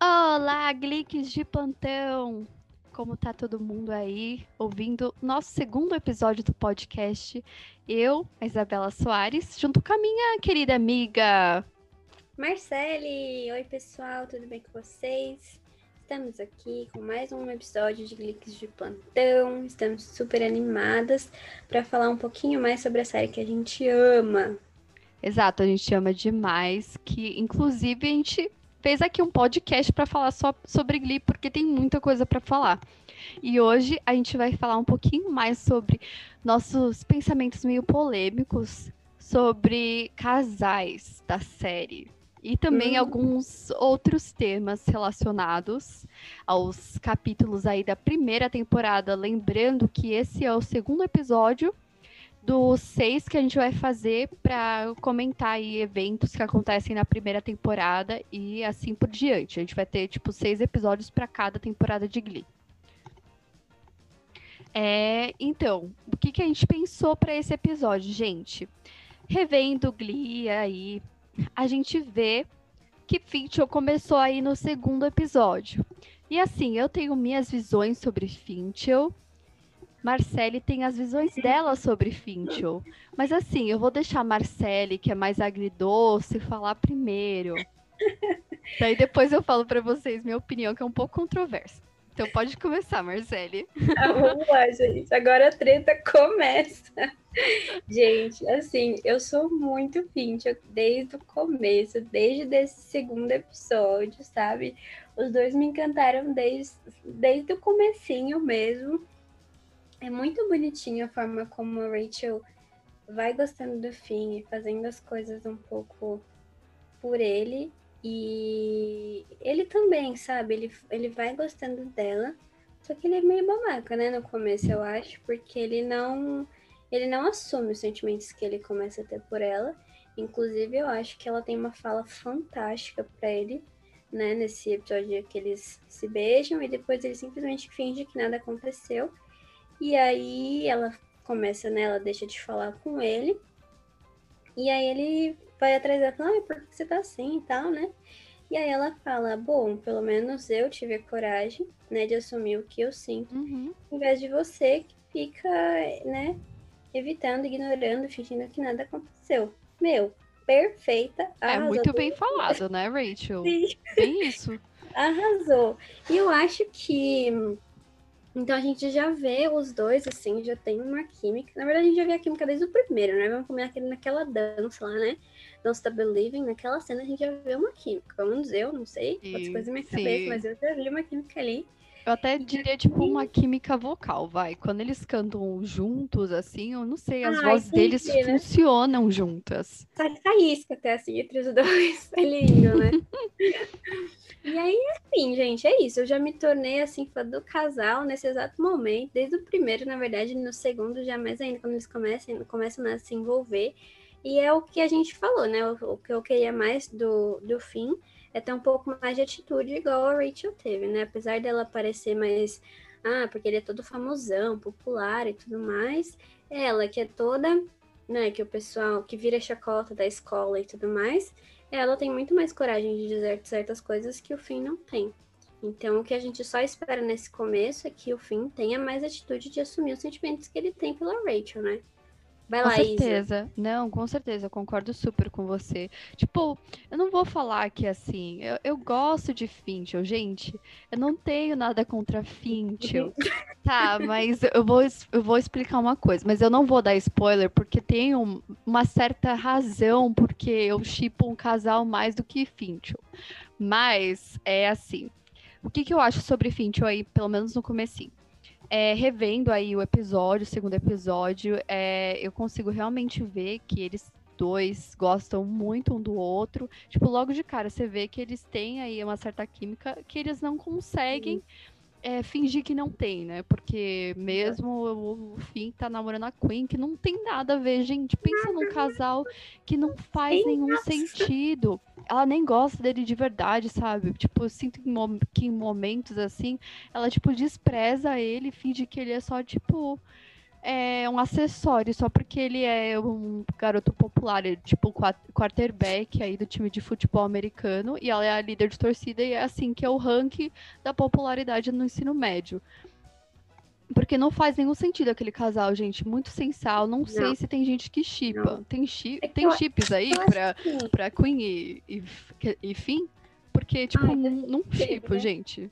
Olá, Glicks de plantão! Como tá todo mundo aí ouvindo nosso segundo episódio do podcast? Eu, a Isabela Soares, junto com a minha querida amiga Marcele! Oi, pessoal, tudo bem com vocês? Estamos aqui com mais um episódio de Glicks de plantão. Estamos super animadas para falar um pouquinho mais sobre a série que a gente ama. Exato, a gente ama demais, que inclusive a gente fez aqui um podcast para falar só sobre Glee, porque tem muita coisa para falar. E hoje a gente vai falar um pouquinho mais sobre nossos pensamentos meio polêmicos sobre casais da série. E também hum. alguns outros temas relacionados aos capítulos aí da primeira temporada. Lembrando que esse é o segundo episódio dos seis que a gente vai fazer para comentar aí eventos que acontecem na primeira temporada e assim por diante. A gente vai ter, tipo, seis episódios para cada temporada de Glee. É, então, o que, que a gente pensou para esse episódio, gente? Revendo Glee aí, a gente vê que Finchel começou aí no segundo episódio. E assim, eu tenho minhas visões sobre Finchel. Marcele tem as visões dela sobre Finchel. Mas assim, eu vou deixar a Marcele, que é mais agridoce, falar primeiro. Daí depois eu falo para vocês minha opinião, que é um pouco controversa. Então pode começar, Marcele. Ah, vamos lá, gente. Agora a treta começa. Gente, assim, eu sou muito Finch desde o começo, desde esse segundo episódio, sabe? Os dois me encantaram desde, desde o comecinho mesmo. É muito bonitinho a forma como a Rachel vai gostando do Finn e fazendo as coisas um pouco por ele. E ele também, sabe? Ele, ele vai gostando dela. Só que ele é meio babaca, né? No começo, eu acho, porque ele não ele não assume os sentimentos que ele começa a ter por ela. Inclusive, eu acho que ela tem uma fala fantástica para ele, né? Nesse episódio que eles se beijam e depois ele simplesmente finge que nada aconteceu. E aí ela começa, né? Ela deixa de falar com ele. E aí ele vai atrás dela e fala, ah, por que você tá assim e tal, né? E aí ela fala, bom, pelo menos eu tive a coragem, né, de assumir o que eu sinto, uhum. em vez de você que fica, né, evitando, ignorando, fingindo que nada aconteceu. Meu, perfeita. É muito bem falado, né, Rachel? Sim. Bem isso. Arrasou. E eu acho que. Então a gente já vê os dois, assim, já tem uma química. Na verdade, a gente já vê a química desde o primeiro, né? Vamos comer naquela dança lá, né? Don't Stop Believing, naquela cena a gente já vê uma química. Pelo menos eu, não sei, sim, pode coisa na minha sim. cabeça, mas eu já vi uma química ali. Eu até diria, tipo, uma química vocal, vai. Quando eles cantam juntos, assim, eu não sei, as Ai, vozes deles né? funcionam juntas. Tá faísca até, assim, entre os dois. É lindo, né? e aí, assim, gente, é isso. Eu já me tornei, assim, fã do casal nesse exato momento. Desde o primeiro, na verdade, no segundo, já mais ainda, quando eles começam, começam a se envolver. E é o que a gente falou, né? O, o que eu queria mais do, do fim é ter um pouco mais de atitude, igual a Rachel teve, né? Apesar dela parecer mais. Ah, porque ele é todo famosão, popular e tudo mais. Ela, que é toda. Né, que o pessoal que vira chacota da escola e tudo mais, ela tem muito mais coragem de dizer certas coisas que o Finn não tem. Então, o que a gente só espera nesse começo é que o Finn tenha mais atitude de assumir os sentimentos que ele tem pela Rachel, né? Vai com lá, certeza. Isa. Não, com certeza, eu concordo super com você. Tipo, eu não vou falar que assim, eu, eu gosto de Finchel, gente. Eu não tenho nada contra Finchel. tá, mas eu vou, eu vou explicar uma coisa, mas eu não vou dar spoiler porque tem um, uma certa razão porque eu chipo um casal mais do que Finchel. Mas é assim. O que, que eu acho sobre Finchel aí, pelo menos no comecinho? É, revendo aí o episódio, o segundo episódio, é, eu consigo realmente ver que eles dois gostam muito um do outro. Tipo, logo de cara, você vê que eles têm aí uma certa química que eles não conseguem é, fingir que não tem, né? Porque mesmo o, o Finn tá namorando a Queen, que não tem nada a ver, gente. Pensa num casal que não faz nenhum sentido. Ela nem gosta dele de verdade, sabe? Tipo, eu sinto que em momentos assim, ela, tipo, despreza ele, finge que ele é só, tipo é um acessório só porque ele é um garoto popular, ele, tipo quarterback aí do time de futebol americano e ela é a líder de torcida e é assim que é o ranking da popularidade no ensino médio. Porque não faz nenhum sentido aquele casal, gente. Muito sensal. Não, não. sei se tem gente que chipa. Tem, chi é tem chips aí pra, pra Queen e, e, e Finn? Porque, tipo, Ai, não, não chipo, né? gente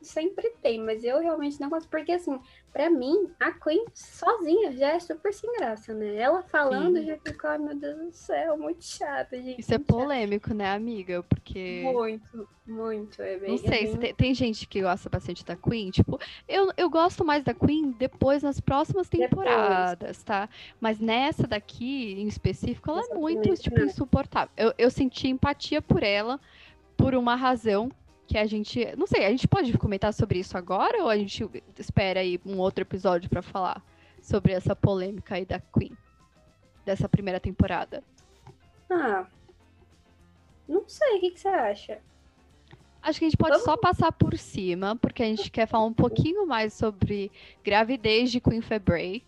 sempre tem, mas eu realmente não gosto, porque assim, pra mim, a Queen sozinha já é super sem graça, né? Ela falando Sim. já ficou, ai meu Deus do céu, muito chata, gente. Isso é polêmico, né, amiga? Porque. Muito, muito. É bem, não sei, é bem... tem, tem, gente que gosta bastante da Queen, tipo, eu, eu gosto mais da Queen depois nas próximas temporadas, depois. tá? Mas nessa daqui, em específico, ela Exatamente, é muito, tipo, né? insuportável. Eu, eu senti empatia por ela por uma razão que a gente. Não sei, a gente pode comentar sobre isso agora ou a gente espera aí um outro episódio para falar sobre essa polêmica aí da Queen, dessa primeira temporada? Ah. Não sei, o que, que você acha? Acho que a gente pode Vamos... só passar por cima, porque a gente quer falar um pouquinho mais sobre gravidez de Queen Febray.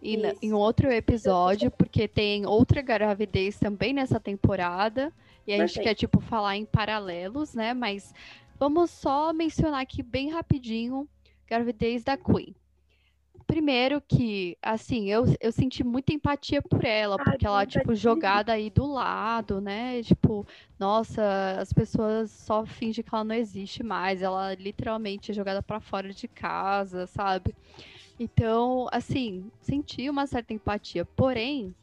E na, em outro episódio, porque tem outra gravidez também nessa temporada. E a Perfeito. gente quer, tipo, falar em paralelos, né? Mas vamos só mencionar aqui bem rapidinho gravidez da Queen. Primeiro que, assim, eu, eu senti muita empatia por ela, porque ela, tipo, jogada aí do lado, né? Tipo, nossa, as pessoas só fingem que ela não existe mais. Ela literalmente é jogada para fora de casa, sabe? Então, assim, senti uma certa empatia. Porém,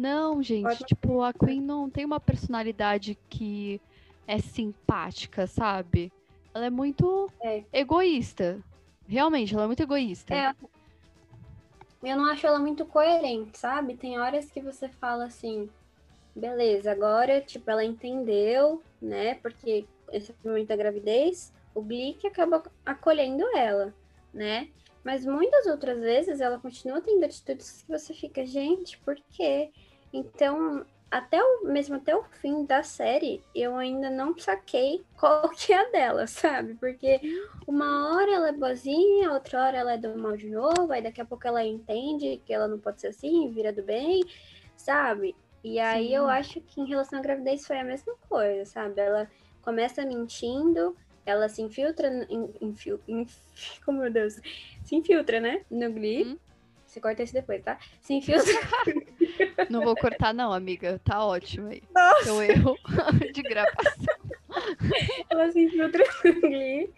não, gente, tipo, a Queen não tem uma personalidade que é simpática, sabe? Ela é muito é. egoísta. Realmente, ela é muito egoísta. É. Eu não acho ela muito coerente, sabe? Tem horas que você fala assim, beleza, agora, tipo, ela entendeu, né? Porque esse momento da gravidez, o Glick acaba acolhendo ela, né? Mas muitas outras vezes ela continua tendo atitudes que você fica, gente, por quê? Então, até o mesmo até o fim da série, eu ainda não saquei qual que é a dela, sabe? Porque uma hora ela é boazinha, outra hora ela é do mal de novo, aí daqui a pouco ela entende que ela não pode ser assim, vira do bem, sabe? E aí Sim. eu acho que em relação à gravidez foi a mesma coisa, sabe? Ela começa mentindo, ela se infiltra, in, infil, como meu Deus, se infiltra, né? No Glee. Hum. Você corta isso depois, tá? Se infiltra. Não vou cortar, não, amiga. Tá ótimo aí. Nossa. Seu erro de gravação. Ela se infiltra no Glee.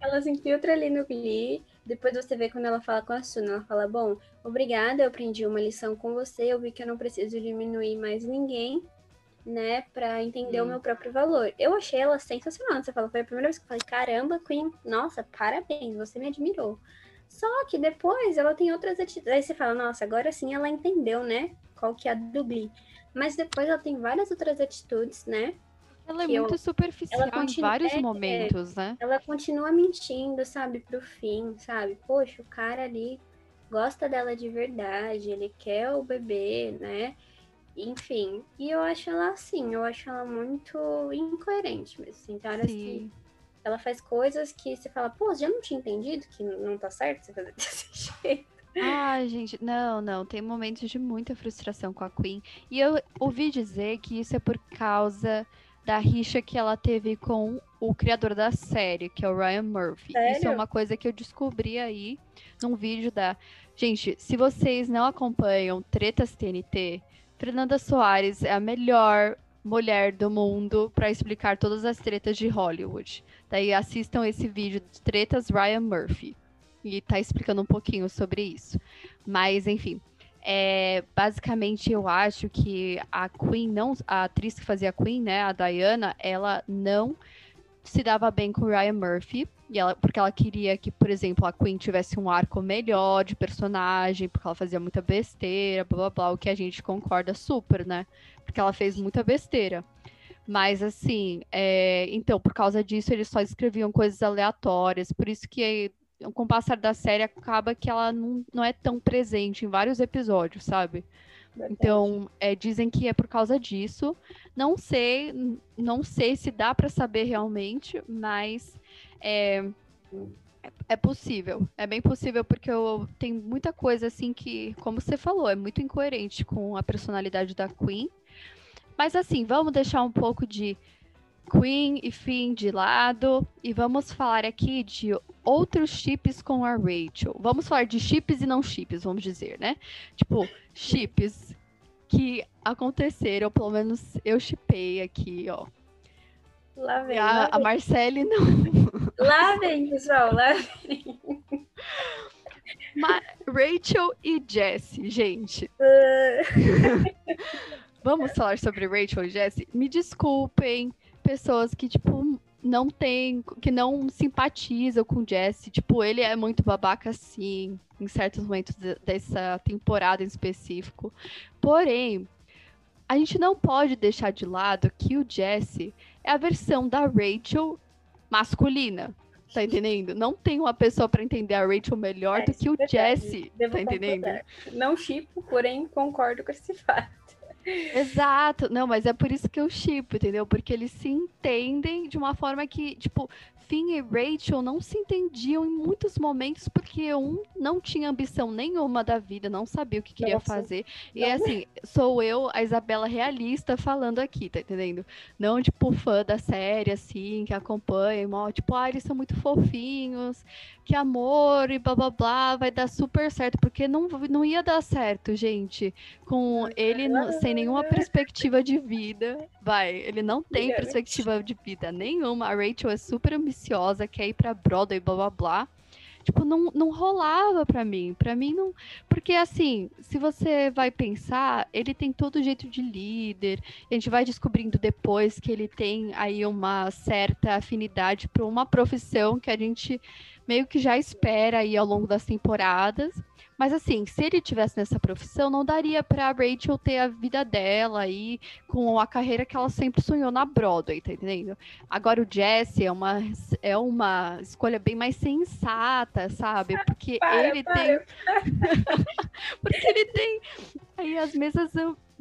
Ela se infiltra ali no Glee. Depois você vê quando ela fala com a Suna, ela fala: Bom, obrigada, eu aprendi uma lição com você. Eu vi que eu não preciso diminuir mais ninguém, né, pra entender hum. o meu próprio valor. Eu achei ela sensacional. Você fala: Foi a primeira vez que eu falei: Caramba, Queen, nossa, parabéns, você me admirou. Só que depois ela tem outras atitudes. Aí você fala, nossa, agora sim ela entendeu, né? Qual que é a do Glee. Mas depois ela tem várias outras atitudes, né? Ela é muito eu... superficial ela continua... em vários é, momentos, né? Ela continua mentindo, sabe, pro fim, sabe? Poxa, o cara ali gosta dela de verdade, ele quer o bebê, né? Enfim, e eu acho ela assim, eu acho ela muito incoerente mesmo. Assim, tem horas Sim. que ela faz coisas que você fala, pô, já não tinha entendido que não tá certo você fazer desse jeito. Ai, gente, não, não. Tem momentos de muita frustração com a Queen. E eu ouvi dizer que isso é por causa da rixa que ela teve com o criador da série, que é o Ryan Murphy. Sério? Isso é uma coisa que eu descobri aí num vídeo da. Gente, se vocês não acompanham Tretas TNT, Fernanda Soares é a melhor mulher do mundo para explicar todas as tretas de Hollywood. Daí assistam esse vídeo de tretas Ryan Murphy. E tá explicando um pouquinho sobre isso. Mas, enfim. É, basicamente, eu acho que a Queen não. A atriz que fazia a Queen, né? A Diana, ela não se dava bem com o Ryan Murphy. E ela, porque ela queria que, por exemplo, a Queen tivesse um arco melhor de personagem, porque ela fazia muita besteira, blá blá blá, o que a gente concorda super, né? Porque ela fez muita besteira. Mas assim, é... então, por causa disso, eles só escreviam coisas aleatórias. Por isso que com o passar da série acaba que ela não, não é tão presente em vários episódios, sabe? Então, é, dizem que é por causa disso. Não sei, não sei se dá para saber realmente, mas é, é possível. É bem possível porque eu tem muita coisa assim que, como você falou, é muito incoerente com a personalidade da Queen. Mas assim, vamos deixar um pouco de Queen e Finn de lado e vamos falar aqui de outros chips com a Rachel. Vamos falar de chips e não chips, vamos dizer, né? Tipo, chips que aconteceram, pelo menos eu chipei aqui, ó. Lá vem. A, lá a. Marcele não. Lá vem, pessoal, lá vem. Ma Rachel e Jesse, gente. Uh, Vamos falar sobre Rachel e Jesse? Me desculpem, pessoas que, tipo, não tem, que não simpatizam com o Jesse. Tipo, ele é muito babaca, sim, em certos momentos de- dessa temporada em específico. Porém, a gente não pode deixar de lado que o Jesse é a versão da Rachel masculina. Tá entendendo? Não tem uma pessoa pra entender a Rachel melhor É, do que o é. Jesse. Tá entendendo? Não chipo, porém concordo com esse fato. Exato, não, mas é por isso que eu chipo, entendeu? Porque eles se entendem de uma forma que, tipo, Finn e Rachel não se entendiam em muitos momentos porque um não tinha ambição nenhuma da vida, não sabia o que queria Nossa. fazer. E Não. assim, sou eu, a Isabela realista, falando aqui, tá entendendo? Não, tipo, fã da série, assim, que acompanha, mó, tipo, ah, eles são muito fofinhos, que amor e blá blá blá, vai dar super certo, porque não, não ia dar certo, gente, com ele sem nenhuma perspectiva de vida. Vai, ele não tem perspectiva de vida nenhuma. A Rachel é super ambiciosa, quer ir pra Broadway, blá blá blá. Tipo, não, não rolava pra mim. Pra mim não. Porque assim, se você vai pensar, ele tem todo jeito de líder. A gente vai descobrindo depois que ele tem aí uma certa afinidade para uma profissão que a gente meio que já espera aí ao longo das temporadas. Mas assim, se ele tivesse nessa profissão, não daria pra Rachel ter a vida dela aí com a carreira que ela sempre sonhou na Broadway, tá entendendo? Agora o Jesse é uma, é uma escolha bem mais sensata, sabe? Porque Para, ele para. tem. Porque ele tem aí as mesmas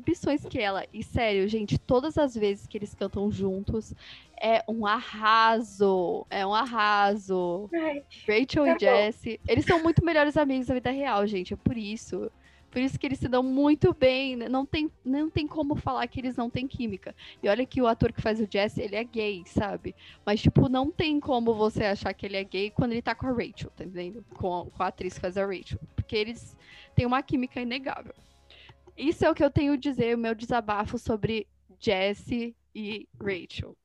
ambições que ela. E sério, gente, todas as vezes que eles cantam juntos é um arraso. É um arraso. Ai, Rachel Tá e. Jesse, eles são muito melhores amigos da vida real, gente. É por isso. Por isso que eles se dão muito bem. né? Não tem, não tem como falar que eles não têm química. E olha que o ator que faz o Jesse, ele é gay, sabe? Mas, tipo, não tem como você achar que ele é gay quando ele tá com a Rachel, tá entendendo? Com a, com a atriz que faz a Rachel. Porque eles têm uma química inegável. Isso é o que eu tenho a dizer, o meu desabafo sobre Jesse e Rachel.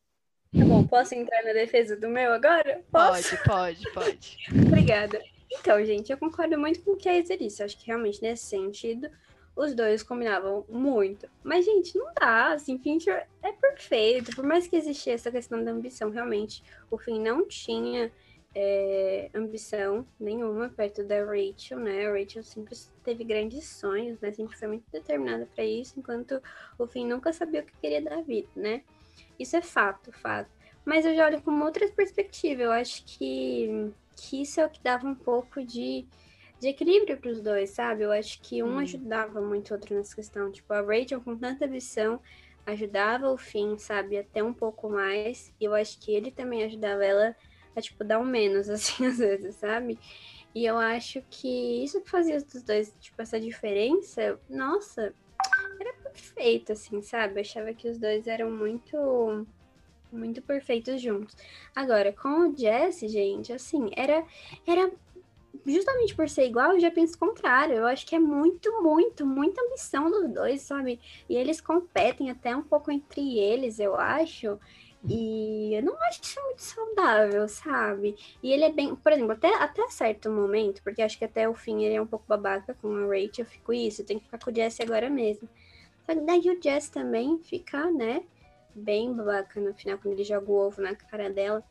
tá bom, posso entrar na defesa do meu agora? Posso? Pode, pode, pode. Obrigada. Então, gente, eu concordo muito com o que a Isa disse. Acho que realmente nesse sentido os dois combinavam muito. Mas, gente, não dá. Assim, Fincher é perfeito. Por mais que existisse essa questão da ambição, realmente, o Finn não tinha é, ambição nenhuma perto da Rachel, né? A Rachel sempre teve grandes sonhos, né? Sempre foi muito determinada para isso, enquanto o Finn nunca sabia o que queria da vida, né? Isso é fato, fato. Mas eu já olho com outra perspectiva. Eu acho que que isso é o que dava um pouco de, de equilíbrio para os dois, sabe? Eu acho que um Hum. ajudava muito o outro nessa questão. Tipo, a Rachel com tanta ambição ajudava o Finn, sabe? Até um pouco mais. E eu acho que ele também ajudava ela a, tipo, dar um menos, assim, às vezes, sabe? E eu acho que isso que fazia os dois, tipo, essa diferença, nossa, era perfeito, assim, sabe? Eu achava que os dois eram muito muito perfeitos juntos. Agora, com o Jesse, gente, assim, era era justamente por ser igual, eu já penso o contrário. Eu acho que é muito, muito, muita ambição dos dois, sabe? E eles competem até um pouco entre eles, eu acho. E eu não acho muito saudável, sabe? E ele é bem, por exemplo, até, até certo momento, porque acho que até o fim ele é um pouco babaca com a Rachel, eu fico isso, eu tenho que ficar com o Jesse agora mesmo. Só que daí o Jesse também fica, né, bem babaca no final, quando ele joga o ovo na cara dela.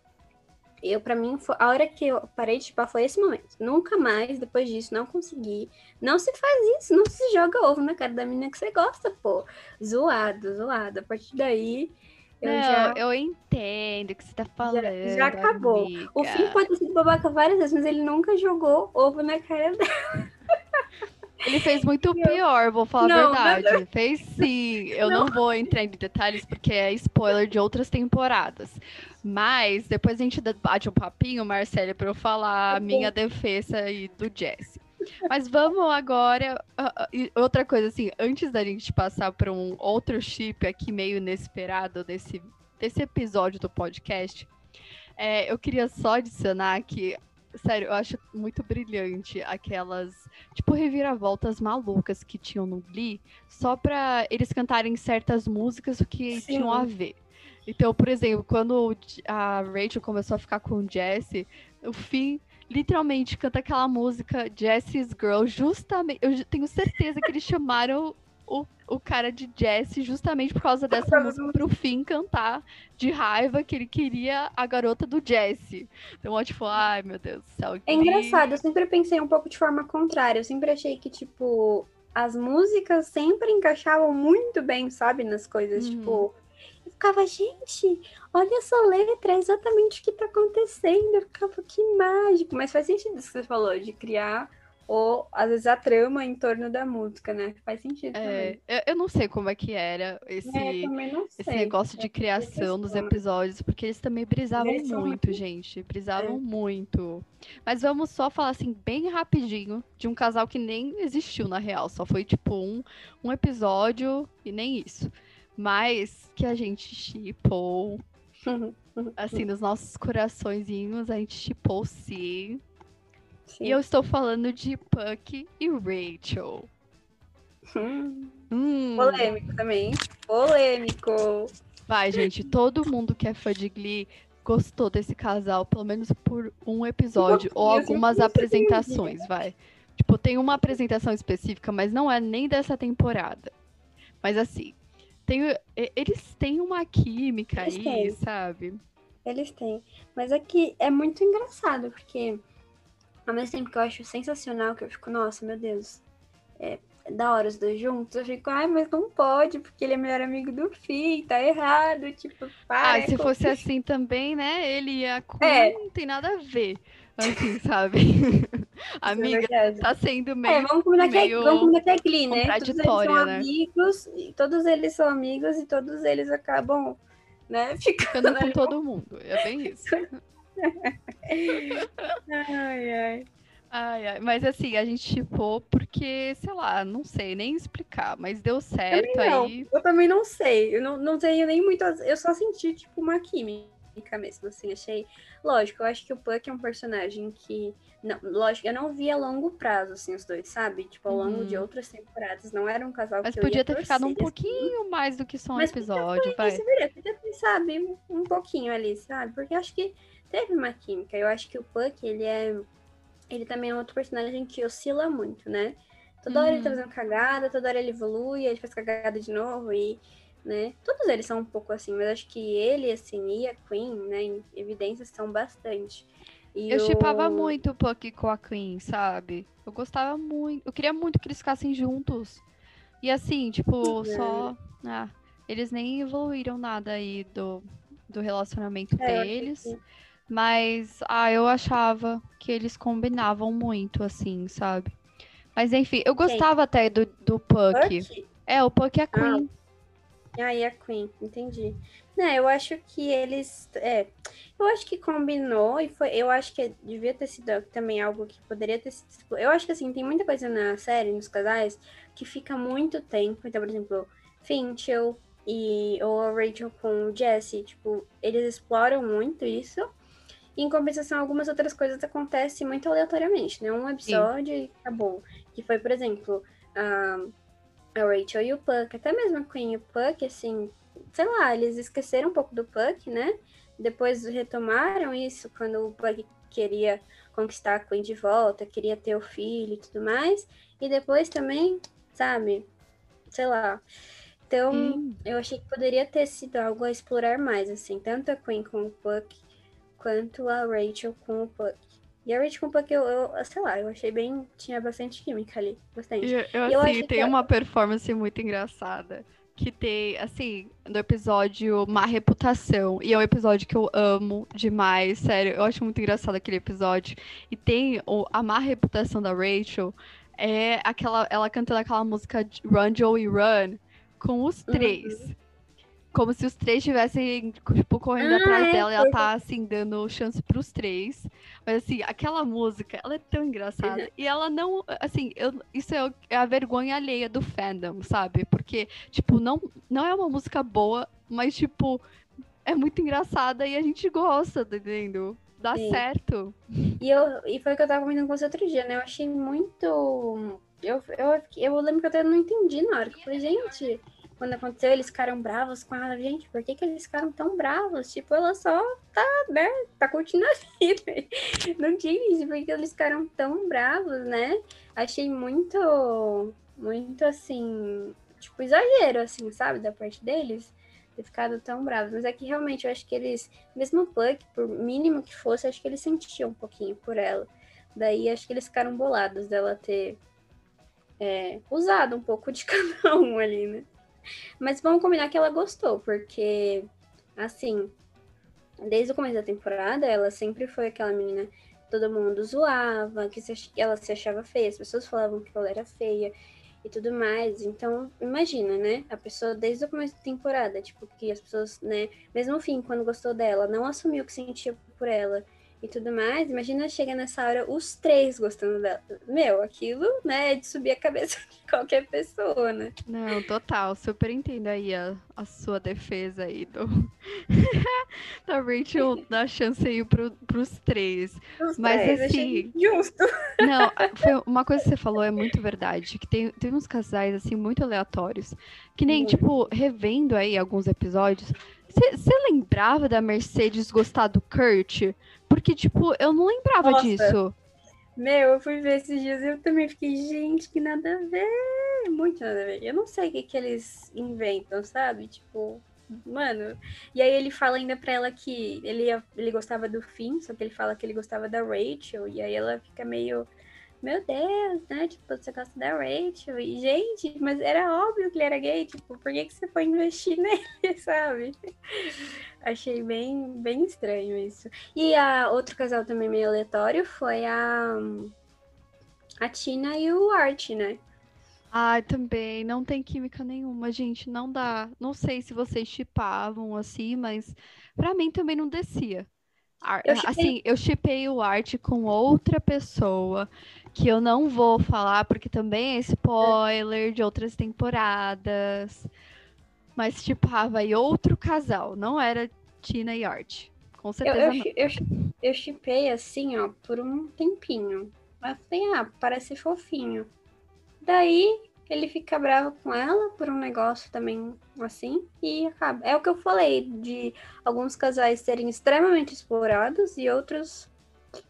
Eu, pra mim, foi, a hora que eu parei de chipar foi esse momento. Nunca mais, depois disso, não consegui. Não se faz isso, não se joga ovo na cara da menina que você gosta, pô. Zoado, zoado. A partir daí, Eu não, já, eu entendo o que você tá falando. já, já acabou. amiga. O Finn pode ter sido babaca várias vezes, mas ele nunca jogou ovo na cara dela. Ele fez muito pior, vou falar Não, a verdade. Fez sim. Eu não. vou entrar em detalhes porque é spoiler de outras temporadas. Mas depois a gente bate um papinho, Marcela, pra eu falar a minha defesa e do Jesse. Mas vamos agora. uh, e outra coisa, assim, antes da gente passar para um outro chip aqui meio inesperado desse, desse episódio do podcast, é, eu queria só adicionar que, sério, eu acho muito brilhante aquelas, tipo, reviravoltas malucas que tinham no Glee, só pra eles cantarem certas músicas que Sim. tinham a ver. Então, por exemplo, quando a Rachel começou a ficar com o Jesse, o Finn literalmente canta aquela música Jesse's Girl, justamente. Eu tenho certeza que eles chamaram o, o cara de Jesse justamente por causa dessa música pro Finn cantar de raiva que ele queria a garota do Jesse. Então, tipo, ai meu Deus do céu. É engraçado, eu sempre pensei um pouco de forma contrária. Eu sempre achei que, tipo, as músicas sempre encaixavam muito bem, sabe, nas coisas. Uhum. Tipo, eu ficava, gente, olha essa letra, é exatamente o que tá acontecendo. Eu ficava, que mágico. Mas faz sentido isso que você falou, de criar, ou às vezes a trama em torno da música, né? Faz sentido É, também. eu, eu não sei como é que era esse, É, esse negócio de É criação dos episódios, porque eles também brisavam Eles muito, muito- gente. Brisavam É. muito. Mas vamos só falar assim, bem rapidinho, de um casal que nem existiu na real. Só foi tipo um, um episódio e nem isso. Mas que a gente chipou, assim, nos nossos coraçõezinhos, a gente chipou sim. Sim. E eu estou falando de Puck e Rachel. Hum, Hum. Polêmico também. Polêmico. Vai, gente, todo mundo que é fã de Glee gostou desse casal, pelo menos por um episódio, ou algumas apresentações, vai. Tipo, tem uma apresentação específica, mas não é nem dessa temporada. Mas assim, tem, eles têm uma química Eles aí, têm. sabe? Eles têm. Mas aqui é muito engraçado, porque ao mesmo tempo que eu acho sensacional, que eu fico, nossa, meu Deus, é, é da hora os dois juntos, eu fico, ai, mas não pode, porque ele é melhor amigo do Fih, tá errado, tipo, para. Ah, é se com- fosse assim também, né? Ele e a Queen É. não tem nada a ver. Assim, sabe? É Amiga, tá sendo É, meio. vamos combinar que é, meio vamos combinar que é Glee, né? Todos eles são né? amigos, e todos eles são amigos e todos eles acabam, né, ficando Ficando com todo mundo. É bem isso. Ai, ai. Ai, ai, mas assim, a gente chipou porque, sei lá, não sei nem explicar, mas deu certo Não, aí. eu também não sei. Eu não, não tenho nem muito. Eu só senti, tipo, uma química mesmo, assim. Achei. Lógico, eu acho que o Puck é um personagem que. Não, lógico, eu não vi a longo prazo, assim, os dois, sabe? Tipo, ao longo de Uhum. outras temporadas. Não era um casal Mas que podia ia ter ficado um torcer, assim. pouquinho mais do que só um Mas episódio, vai. Podia ter, sabe, um pouquinho ali, sabe? Porque eu acho que teve uma química. Eu acho que o Puck, ele é. Ele também é outro personagem que oscila muito, né? Toda hora ele tá Uhum. fazendo cagada, toda hora ele evolui, ele faz cagada de novo e. Né? Todos eles são um pouco assim, mas acho que ele, assim, e a Queen, né, em evidências são bastante. E Eu o- chipava muito o Puck com a Queen, sabe? Eu gostava muito. Eu queria muito que eles ficassem juntos. E assim, tipo, É. só. Ah, eles nem evoluíram nada aí do, do relacionamento É, deles. Mas, ah, eu achava que eles combinavam muito, assim, sabe? Mas enfim, eu gostava até do, do Puck. Puck? É, o Puck e a Queen. Ah, e a Queen, entendi. Né, eu acho que eles. É, eu acho que combinou e foi. Eu acho que devia ter sido também algo que poderia ter sido. Eu acho que assim, tem muita coisa na série, nos casais, que fica muito tempo. Então, por exemplo, Finchel e ou a Rachel com o Jesse, tipo, eles exploram muito isso. E, em compensação, algumas outras coisas acontecem muito aleatoriamente, né? Um episódio e acabou. Que foi, por exemplo, a, a Rachel e o Puck, até mesmo a Queen e o Puck, assim, sei lá, eles esqueceram um pouco do Puck, né? Depois retomaram isso quando o Puck queria conquistar a Queen de volta, queria ter o filho e tudo mais. E depois também, sabe? Sei lá. Então, Sim. eu achei que poderia ter sido algo a explorar mais, assim, tanto a Queen com o Puck, quanto a Rachel com o Puck. E a Rachel com o Puck, eu, eu sei lá, eu achei bem. Tinha bastante química ali. Bastante. E eu, Eu assim, tem que- uma performance muito engraçada. que tem, assim, no episódio Má Reputação. E é um episódio que eu amo demais, sério. Eu acho muito engraçado aquele episódio. E tem o, a Má Reputação da Rachel. É aquela, ela cantando aquela música Run, Joey Run com os três. Uhum. Como se os três estivessem, tipo, correndo ah, atrás é, dela e ela tá, assim, dando chance pros três. Mas, assim, aquela música, ela é tão engraçada. Uhum. E ela não, assim, eu, isso é, é, a vergonha alheia do fandom, sabe? Porque, tipo, não, não é uma música boa, mas, tipo, é muito engraçada e a gente gosta, tá entendendo? Dá Sim. certo. E, eu, e foi o que eu tava comentando com você outro dia, né? Eu achei muito. Eu, eu, eu lembro que eu até não entendi na hora. Que eu falei, gente, quando aconteceu, eles ficaram bravos com ela. Gente, por que, que eles ficaram tão bravos? Tipo, ela só tá, né, tá curtindo a vida. Não tinha isso, porque eles ficaram tão bravos, né? Achei muito, muito assim, tipo, exagero, assim, sabe, da parte deles. Ter ficado tão bravos. Mas é que realmente eu acho que eles, mesmo o Puck, por mínimo que fosse, acho que eles sentiam um pouquinho por ela. Daí acho que eles ficaram bolados dela ter é, usado um pouco de cada um ali, né? Mas vamos combinar que ela gostou, porque, assim, desde o começo da temporada, ela sempre foi aquela menina que todo mundo zoava, que ela se achava feia, as pessoas falavam que ela era feia e tudo mais. Então, imagina, né? A pessoa desde o começo da temporada, tipo, que as pessoas, né, mesmo no fim, quando gostou dela, não assumiu que sentia por ela e tudo mais. Imagina chega nessa hora os três gostando dela. Meu, aquilo, né, é de subir a cabeça de qualquer pessoa, né? Não, total. Super entendo aí a, a sua defesa aí do. da Rachel dar chance aí pro, pros três. Os Mas três, assim. Justo. Não, foi uma coisa que você falou é muito verdade. Que tem, tem uns casais, assim, muito aleatórios. Que nem, muito. tipo, revendo aí alguns episódios. Você lembrava da Mercedes gostar do Kurt? Porque, tipo, eu não lembrava Nossa. disso. Meu, eu fui ver esses dias e eu também fiquei, gente, que nada a ver. Muito nada a ver. Eu não sei o que, que eles inventam, sabe? Tipo, mano. E aí ele fala ainda pra ela que ele, ele gostava do Finn, só que ele fala que ele gostava da Rachel. E aí ela fica meio meu Deus, né? Tipo, você gosta da Rachel. E, gente, mas era óbvio que ele era gay. Tipo, por que, que você foi investir nele, sabe? Achei bem, bem estranho isso. E a outro casal também meio aleatório foi a, a Tina e o Art, né? Ai, também, não tem química nenhuma, gente, não dá. Não sei se vocês chipavam assim, mas para mim também não descia. Eu assim, eu chipei o Art com outra pessoa que eu não vou falar porque também é spoiler de outras temporadas. Mas chipava e outro casal, não era Tina e Art. Com certeza. Eu, eu, eu, eu chipei assim, ó, por um tempinho. Mas falei, ah, parece fofinho. Daí ele fica bravo com ela por um negócio também assim e acaba. É o que eu falei de alguns casais serem extremamente explorados e outros,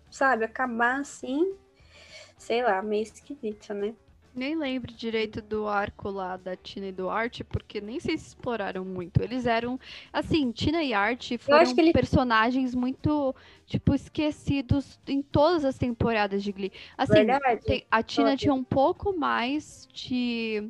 sabe, acabar assim sei lá, meio esquisito, né? Nem lembro direito do arco lá da Tina e do Art, porque nem sei se exploraram muito. Eles eram, assim, Tina e Art foram ele... personagens muito, tipo, esquecidos em todas as temporadas de Glee. Assim, tem, a Tina tinha um pouco mais de,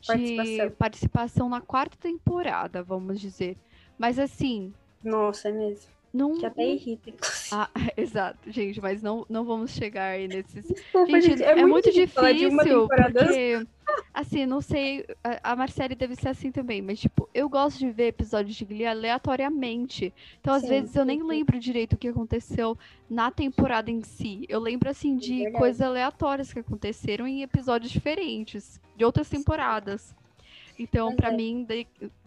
de participação. participação na quarta temporada, vamos dizer. Mas assim. Nossa, é mesmo. Não, que até irrita, Ah, exato, gente, mas não, não vamos chegar aí nesses. Desculpa, gente, gente é, é, muito, difícil, porque, assim, não sei, a, a Marcele deve ser assim também, mas, tipo, eu gosto de ver episódios de Glee aleatoriamente. Então, às sim, vezes, eu nem sim. lembro direito o que aconteceu na temporada em si. Eu lembro, assim, de é coisas aleatórias que aconteceram em episódios diferentes, de outras temporadas. Então, para é. mim,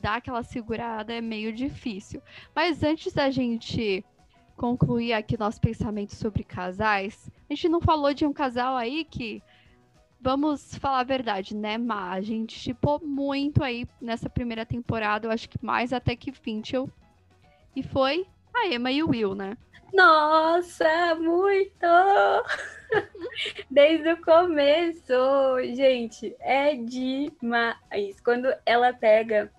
dar aquela segurada é meio difícil. Mas antes da gente concluir aqui nosso pensamento sobre casais, a gente não falou de um casal aí que, vamos falar a verdade, né, Má? A gente chipou muito aí nessa primeira temporada, eu acho que mais até que Finchel. E foi a Emma e o Will, né? Nossa, muito! Desde o começo, gente, é demais. Quando ela pega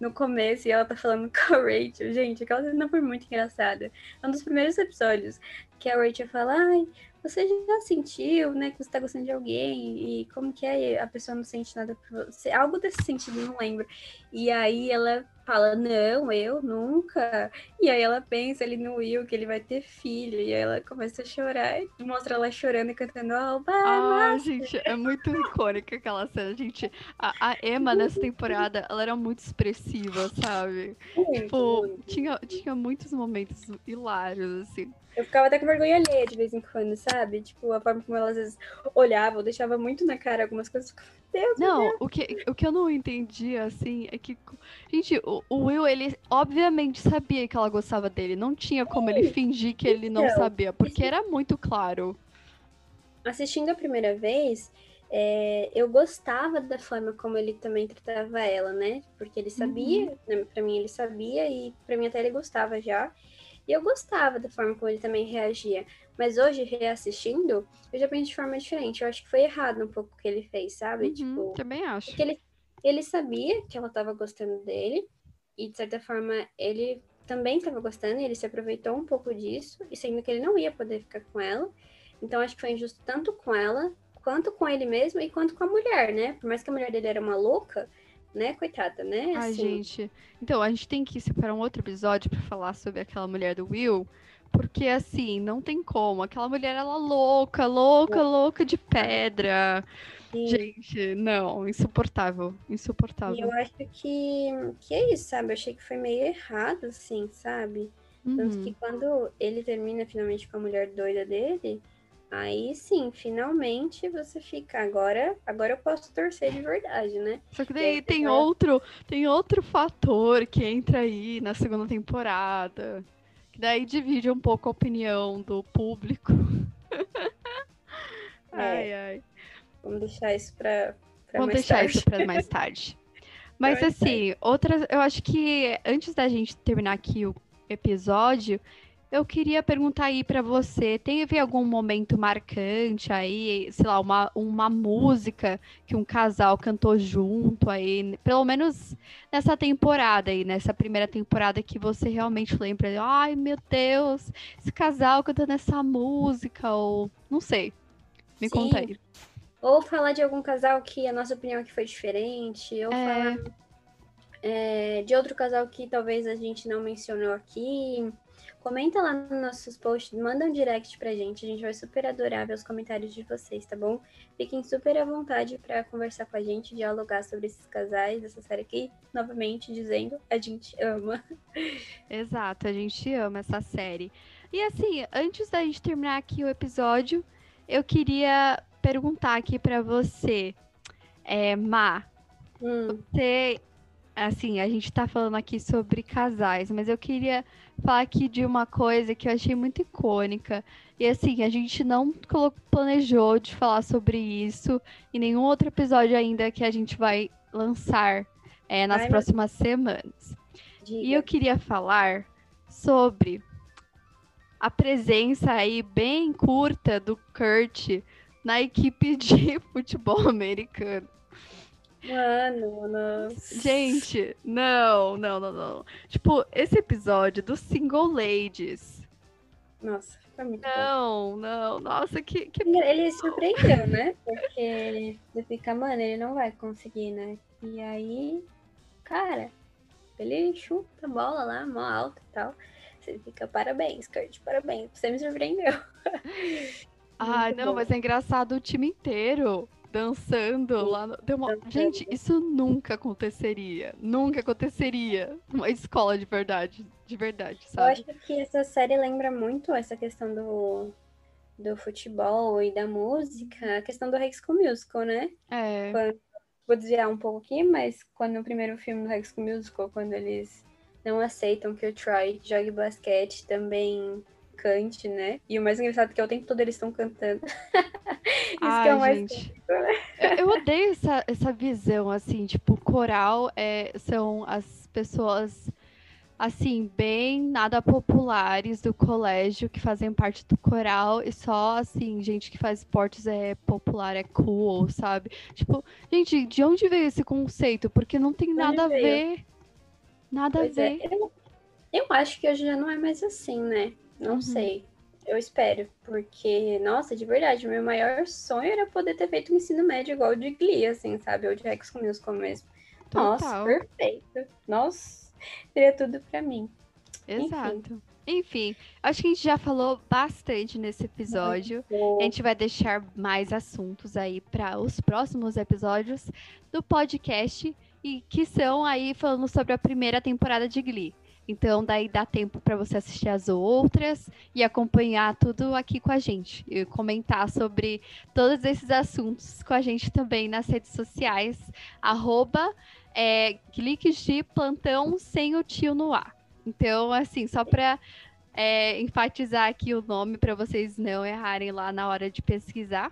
no começo e ela tá falando com a Rachel. Gente, aquela cena foi muito engraçada. É um dos primeiros episódios que a Rachel fala, ai, você já sentiu, né, que você tá gostando de alguém e como que é a pessoa não sente nada por você, algo desse sentido, não lembro. E aí ela fala, não, eu nunca. E aí ela pensa ali no Will que ele vai ter filho e aí ela começa a chorar e mostra ela chorando e cantando, oh, Ah, gente, é muito icônica aquela cena, gente. A, a Emma nessa temporada, ela era muito expressiva, sabe? Muito, tipo, muito. Tinha, tinha muitos momentos hilários, assim. Eu ficava até com vergonha alheia de vez em quando, sabe? Tipo, a forma como ela às vezes olhava, eu deixava muito na cara algumas coisas. Deus, não, Deus. O, que, o que eu não entendia, assim, é que. Gente, o, o, Will, ele obviamente sabia que ela gostava dele. Não tinha como ele fingir que ele não então, sabia, porque era muito claro. Assistindo a primeira vez, é, eu gostava da forma como ele também tratava ela, né? Porque ele sabia, uhum. né, pra mim ele sabia, e pra mim até ele gostava já. E eu gostava da forma como ele também reagia. Mas hoje, reassistindo, eu já penso de forma diferente. Eu acho que foi errado um pouco o que ele fez, sabe? Uhum, tipo, também acho. Porque ele, ele sabia que ela estava gostando dele. E, de certa forma, ele também estava gostando. E ele se aproveitou um pouco disso. E sendo que ele não ia poder ficar com ela. Então, acho que foi injusto tanto com ela, quanto com ele mesmo e quanto com a mulher, né? Por mais que a mulher dele era uma louca, né, coitada, né? Ai, assim... gente. Então, a gente tem que separar um outro episódio para falar sobre aquela mulher do Will. Porque, assim, não tem como. Aquela mulher, ela louca, louca, louca de pedra. Sim. Gente, não, insuportável, insuportável. E eu acho que, que é isso, sabe? Eu achei que foi meio errado, assim, sabe? Uhum. Tanto que quando ele termina finalmente com a mulher doida dele, Aí sim, finalmente você fica. Agora, agora eu posso torcer de verdade, né? Só que daí tem outro, tem outro fator que entra aí na segunda temporada. Que daí divide um pouco a opinião do público. É. ai, ai. Vamos deixar isso pra, pra Vamos deixar tarde. isso pra mais tarde. Mas assim, outras. Eu acho que antes da gente terminar aqui o episódio, eu queria perguntar aí para você, teve algum momento marcante aí, sei lá, uma, uma música que um casal cantou junto aí, pelo menos nessa temporada aí, nessa primeira temporada que você realmente lembra, ai meu Deus, esse casal cantando essa música, ou não sei, me Sim. conta aí. Ou falar de algum casal que a nossa opinião aqui foi diferente, ou é... falar é, de outro casal que talvez a gente não mencionou aqui, Comenta lá nos nossos posts, manda um direct pra gente, a gente vai super adorar ver os comentários de vocês, tá bom? Fiquem super à vontade para conversar com a gente, dialogar sobre esses casais, essa série aqui, novamente dizendo, a gente ama. Exato, a gente ama essa série. E assim, antes da gente terminar aqui o episódio, eu queria perguntar aqui para você, é, Ma, hum. você assim, a gente tá falando aqui sobre casais, mas eu queria falar aqui de uma coisa que eu achei muito icônica. E assim, a gente não planejou de falar sobre isso em nenhum outro episódio ainda que a gente vai lançar é, nas Ai, próximas semanas. Diga. E eu queria falar sobre a presença aí bem curta do Kurt na equipe de futebol americano. Mano, mano. Gente, não, não, não, não. Tipo, esse episódio do Single Ladies. Nossa, foi muito Não, bom. não, nossa, que, que. Ele surpreendeu, né? Porque você fica, mano, ele não vai conseguir, né? E aí, cara, ele chuta a bola lá, mó alta e tal. Você fica, parabéns, Kurt, parabéns. Você me surpreendeu. Ah, não, bom. mas é engraçado o time inteiro dançando lá no... uma... Gente, isso nunca aconteceria. Nunca aconteceria numa escola de verdade. De verdade, sabe? Eu acho que essa série lembra muito essa questão do, do futebol e da música, a questão do High School Musical, né? É. Quando, vou desviar um pouco aqui, mas quando no primeiro filme do High School Musical, quando eles não aceitam que o Troy jogue basquete, também cante, né? E o mais engraçado é que é o tempo todo eles estão cantando. Isso Ai, que é o mais gente. né? Eu odeio essa, essa visão, assim, tipo, coral é, são as pessoas, assim, bem nada populares do colégio que fazem parte do coral e só, assim, gente que faz esportes é popular, é cool, sabe? Tipo, gente, de onde veio esse conceito? Porque não tem nada a ver Nada Pois a é, ver. eu, eu acho que hoje já não é mais assim, né? Não Uhum. sei. Eu espero, porque, nossa, de verdade, meu maior sonho era poder ter feito um ensino médio igual o de Glee, assim, sabe? Ou de High School Musical mesmo. Nossa, Total. perfeito. Nossa, seria tudo pra mim. Exato. Enfim, acho que a gente já falou bastante nesse episódio. A gente vai deixar mais assuntos aí para os próximos episódios do podcast e que são aí falando sobre a primeira temporada de Glee. Então daí dá tempo para você assistir as outras e acompanhar tudo aqui com a gente e comentar sobre todos esses assuntos com a gente também nas redes sociais arroba é, cliques de plantão sem o tio no ar. Então assim só para é, enfatizar aqui o nome para vocês não errarem lá na hora de pesquisar.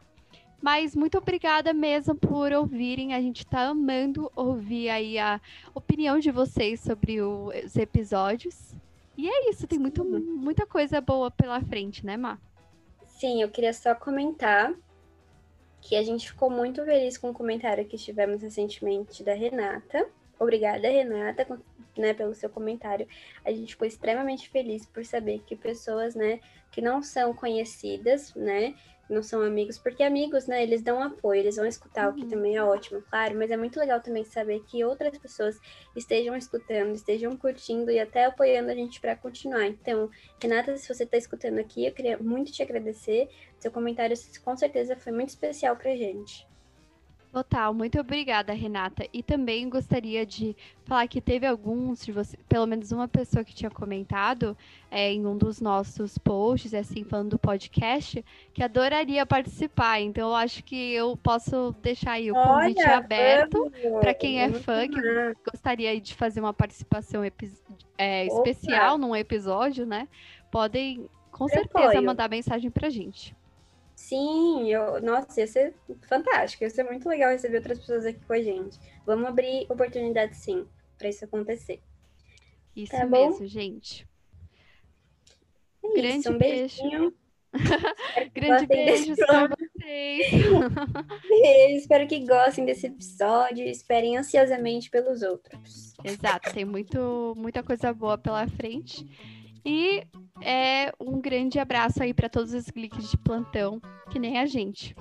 Mas muito obrigada mesmo por ouvirem. A gente tá amando ouvir aí a opinião de vocês sobre o- os episódios. E é isso, tem muito, muita coisa boa pela frente, né, Má? Sim, eu queria só comentar que a gente ficou muito feliz com o comentário que tivemos recentemente da Renata. Obrigada, Renata, né, pelo seu comentário. A gente ficou extremamente feliz por saber que pessoas, né, que não são conhecidas, né, não são amigos, porque amigos, né, eles dão apoio, eles vão escutar, o que Uhum. também é ótimo, claro, mas é muito legal também saber que outras pessoas estejam escutando, estejam curtindo e até apoiando a gente para continuar. Então, Renata, se você está escutando aqui, eu queria muito te agradecer. Seu comentário com certeza foi muito especial pra gente. Total, muito obrigada, Renata. E também gostaria de falar que teve alguns de você, pelo menos uma pessoa que tinha comentado é, em um dos nossos posts, assim, falando do podcast, que adoraria participar. Então, eu acho que eu posso deixar aí o convite aberto para quem é fã, que gostaria de fazer uma participação é, Opa! especial num episódio, né? Podem, com Eu certeza, apoio. mandar mensagem pra gente. Sim, eu, nossa, ia ser fantástico, ia ser muito legal receber outras pessoas aqui com a gente. Vamos abrir oportunidade sim para isso acontecer. Isso Tá bom? mesmo, gente. É Grande isso, um beijo. beijinho. Grande beijo pra vocês. beijo, Espero que gostem desse episódio e esperem ansiosamente pelos outros. Exato, tem muito, muita coisa boa pela frente. E é um grande abraço aí para todos os cliques de plantão, que nem a gente.